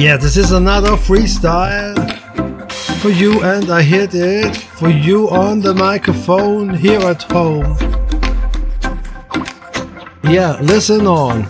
Yeah, this is another freestyle for you, and I hit it for you on the microphone here at home. Yeah, listen on.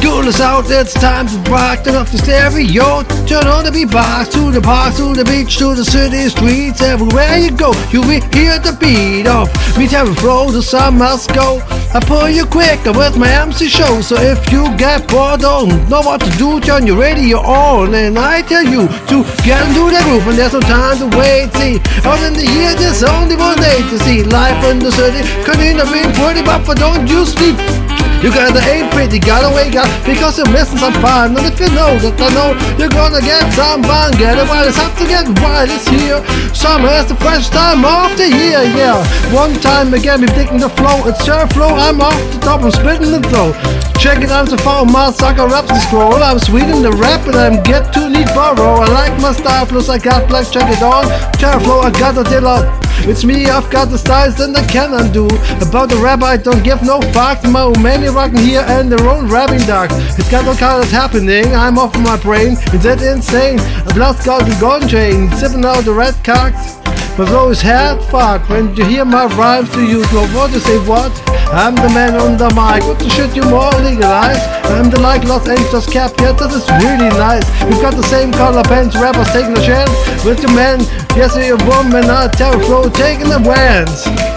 School is out, it's time to rock. Turn off the stereo, turn on the beatbox. To the park, to the beach, to the city streets. Everywhere you go, you will hear the beat of me. Terry flow, the sun must go. I pull you quick with my MC show. So if you get bored, don't know what to do, turn your radio on. And I tell you to get into the groove, and there's no time to wait. See, out in the year, there's only one day to see life in the city. Couldn't have been pretty, but don't you sleep. You gotta ain't pretty, gotta wake up because you're missing some fun. And if you know that I know you're gonna get some fun, get it while it's up to get wild. It's here. Summer is the fresh time of the year, yeah. One time again, we're picking the flow. It's your flow. I'm off the top, I'm spitting the flow. Check it out to follow my sucker raps the scroll. I'm sweet in the rap and I'm get to need borrow. I like my style, plus I got black, check it on. Terror flow, I got a deal it's me, I've got the styles and I can undo. About the rap, I don't give no fucks. My many rocking here and their own rapping dark. It's got all colors happening, I'm off my brain. Is that insane? I've lost the golden chain, sipping out the red cocks. Flow is head fuck. When you hear my rhymes, do you know what to say what? I'm the man on the mic. What the shit you more legalize? I'm the like Los Angeles cap. Yeah, that is really nice. We've got the same color pants. Rappers taking a chance with the man. Yes, a woman. I tell flow taking the wins.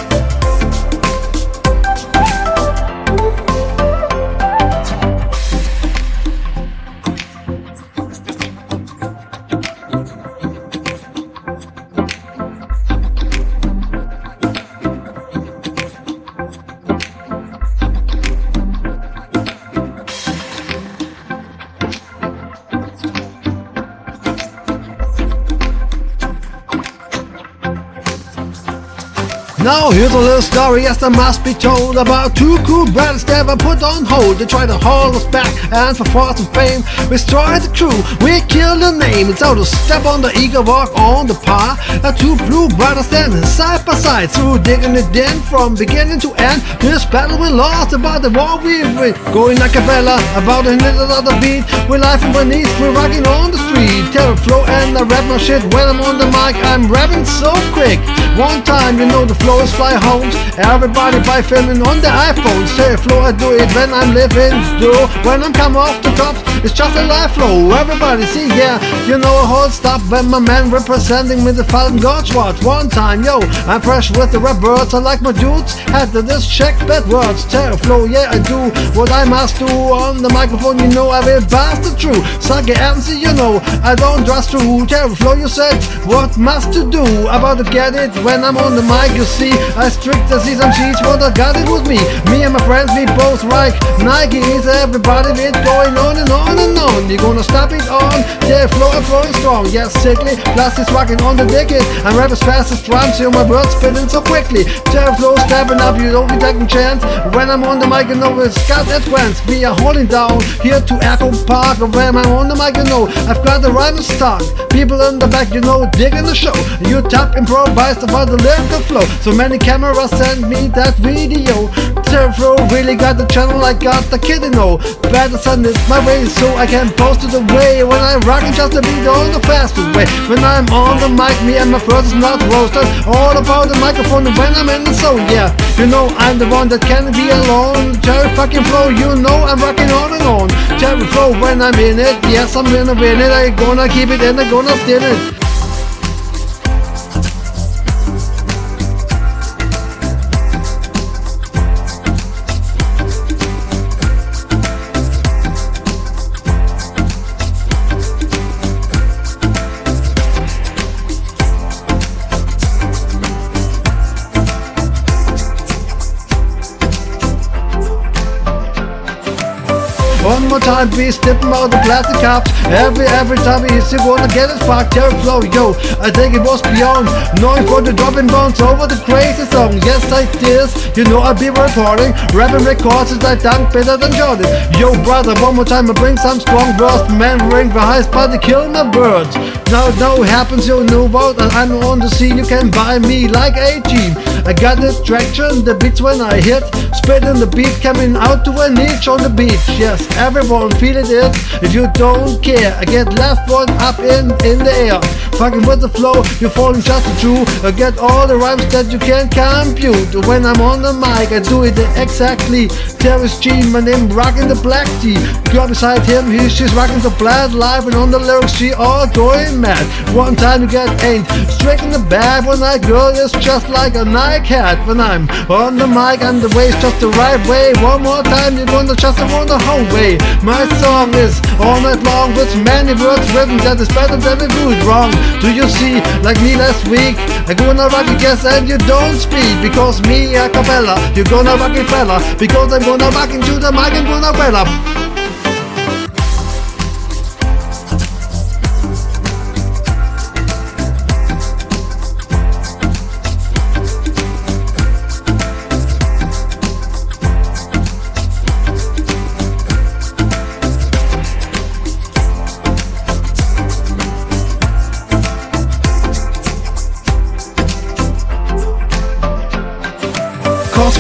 Now here's a little story, yes, that must be told about two cool brothers that were put on hold. They tried to hold us back, and for force and fame, we destroyed the crew. We killed the name. It's how to step on the eagle, walk on the par. The two blue brothers standing side by side, through digging it in from beginning to end. This battle we lost, about the war we win. Going like a cappella, about a minute of the beat. We're life and beneath, we're rocking on the street. Terror flow and I rap my shit when I'm on the mic. I'm rapping so quick. One time, you know the flow fly homes. Everybody buy filming on the iPhone. Say flow, I do it when I'm living. Do when I'm coming off the top. It's just a life flow. Everybody see, yeah, you know a whole stop when my man representing me the Falcon God's watch. One time, yo, I'm fresh with the rap words. I like my dudes. Had to just check bad words. Terror flow, yeah, I do what I must do on the microphone. You know I will blast the truth. Suck it, MC, you know I don't trust true. Terror flow, you said what must to do about to get it when I'm on the mic. You see, I strict as some sheets, but I got it with me. Me and my friends, we both like Nikes. Everybody, it's going on and on and on. You gonna stop it on? Yeah, flow and flowing strong. Yes, sickly. Plus, it's rocking on the dicket. I rap as fast as drums, so my words spinning so quickly. Terror flow stepping up, you don't be taking chance. When I'm on the mic, you know it's got that glance. We are holding down here to Echo Park. When I'm on the mic, you know I've got the rhyme stock. People in the back, you know, digging the show. You tap improvised about the lyrical flow. So many cameras send me that video. Terror really got the channel, I got the kid, you know. Better send it my way so I can post it away. When I'm rocking just a beat on the fastest way. When I'm on the mic, me and my friends is not roasted. All about the microphone when I'm in the zone, yeah. You know I'm the one that can be alone. Terror fucking flow, you know I'm rocking on and on. Terror flow when I'm in it, yes I'm gonna win it. I gonna keep it and I gonna steal it. Time, please tip out the plastic cups. Every every time he hits you wanna get it fucked. Terror flow, yo, I think it was beyond knowing for the dropping bones over the crazy song. Yes, I did. You know I'll be recording, rapping records as I dunk better than Jordan. Yo, brother, one more time I bring some strong words. Man, ring the highest party, kill my words. Now, now happens, you know about. And I'm on the scene, you can buy me like a team. I got the traction, the beats when I hit. spreading the beat coming out to a niche on the beach. Yes, everyone feeling it. If you don't care, I get left one up in, in the air. Fucking with the flow, you're falling just a true. I get all the rhymes that you can't compute. When I'm on the mic, I do it exactly. Terrence G, my name rocking the black T. Girl beside him, he's just rocking the black live and on the lyrics she all going mad. One time you get straight in the back when I girl is just like a Nike hat. When I'm on the mic and the waist just the right way. One more time, you're gonna just around the whole way. My song is all night long with many words written that is better than do it wrong. Do you see, like me last week? I gonna rock a guess and you don't speak because me a cappella. You gonna rock it fella because I'm gonna rock into the mic and gonna well up.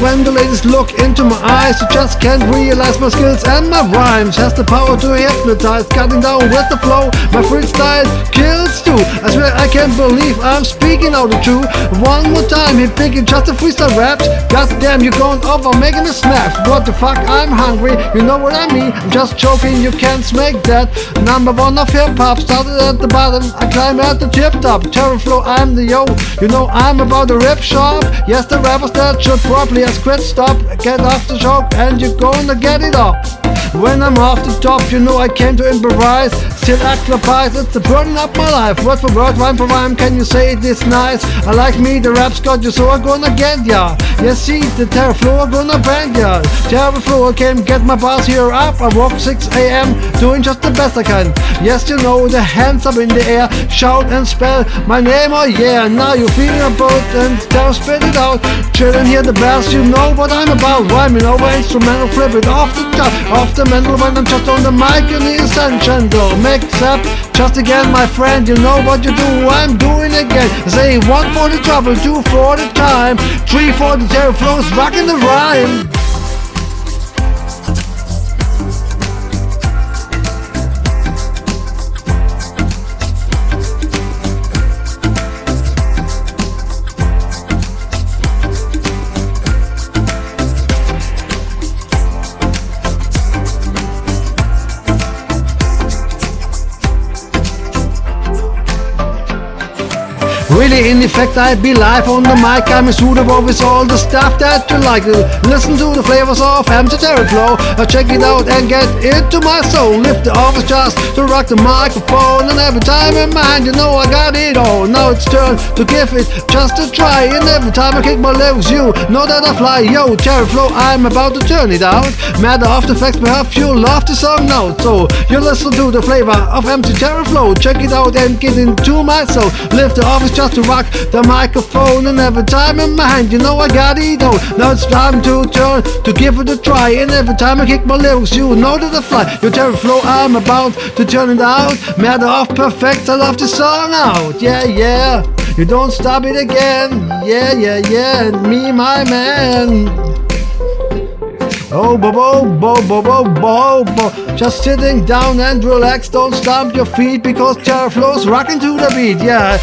When the ladies look into my eyes, you just can't realize my skills and my rhymes. Has the power to hypnotize, cutting down with the flow. My freestyle kills too. I swear I can't believe I'm speaking out the truth. One more time, hit picking just a freestyle raps. Goddamn, you're going over, making a snap. What the fuck, I'm hungry, you know what I mean. I'm just joking, you can't make that. Number one of hip hop, started at the bottom. I climb at the tip top. Terror flow, I'm the yo. You know I'm about the rip shop. Yes, the rappers that should probably quit, stop, get off the joke, and you're gonna get it up. When I'm off the top, you know I came to improvise. Still acclimatize, it's the burden of my life. Word for word, rhyme for rhyme, can you say it is nice? I like me, the rap's got you, so I'm gonna get ya. Yeah, see, the terror flow, I'm gonna bang ya. Terror flow, I came get my bars here up. I walk 6 a.m., doing just the best I can. Yes, you know, the hands up in the air, shout and spell my name, oh yeah. Now you're feeling a boat and terror spit it out. Chillin' hear the bells, you know what I'm about. Rhyming over instrumental, flip it off the top, off the mental when I'm just on the mic and ascension though. Mix up, just again, my friend, you know what you do. I'm doing again. Say one for the trouble, two for the time, three for the terror flows, rocking the rhyme. In effect, I be live on the mic. I'm a suitable with all the stuff that you like. Listen to the flavors of Hamster Terry Flow. I check it out and get into my soul. Lift the office just to rock the microphone. And every time in mind, you know I got it all. Now it's turn to give it just a try. And every time I kick my legs, you know that I fly. Yo, Terry Flow, I'm about to turn it out. Matter of the facts, perhaps you love the song now. So you listen to the flavor of MC Terry Flow. Check it out and get into my soul. Lift the office just to rock the microphone and every time in my hand, you know I got it all. Now it's time to turn to give it a try. And every time I kick my lyrics, you know that I fly. Your terror flow, I'm about to turn it out. Matter of perfect, I love the song out. Yeah, yeah. You don't stop it again. Yeah, yeah, yeah. Me, my man. Oh, bo bo bo bo bo bo bo. Just sitting down and relax. Don't stomp your feet because terror flows rocking to the beat. Yeah.